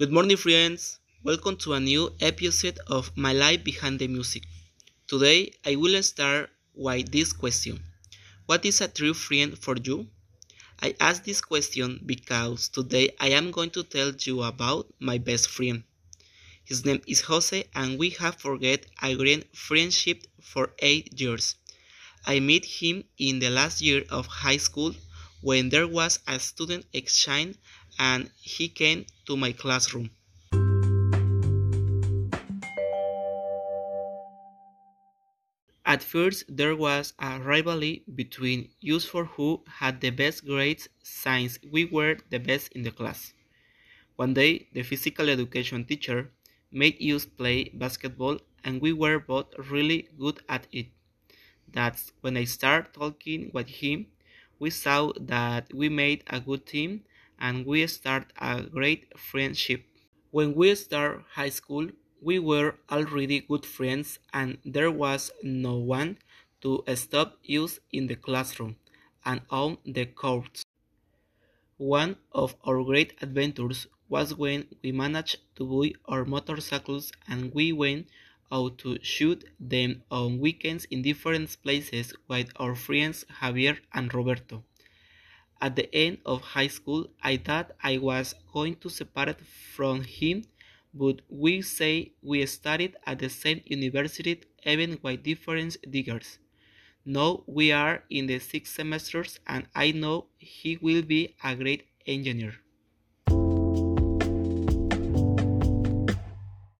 Good morning, friends. Welcome to a new episode of My Life Behind the Music. Today, I will start with this question What is a true friend for you? I ask this question because today I am going to tell you about my best friend. His name is Jose, and we have forget a great friendship for eight years. I met him in the last year of high school when there was a student exchange and he came to my classroom. At first, there was a rivalry between us for who had the best grades since we were the best in the class. One day, the physical education teacher made us play basketball and we were both really good at it. That's when I started talking with him. We saw that we made a good team and we started a great friendship. When we started high school, we were already good friends and there was no one to stop us in the classroom and on the courts. One of our great adventures was when we managed to buy our motorcycles and we went out to shoot them on weekends in different places with our friends Javier and Roberto. At the end of high school, I thought I was going to separate from him, but we say we studied at the same university even with different degrees. Now we are in the sixth semesters and I know he will be a great engineer.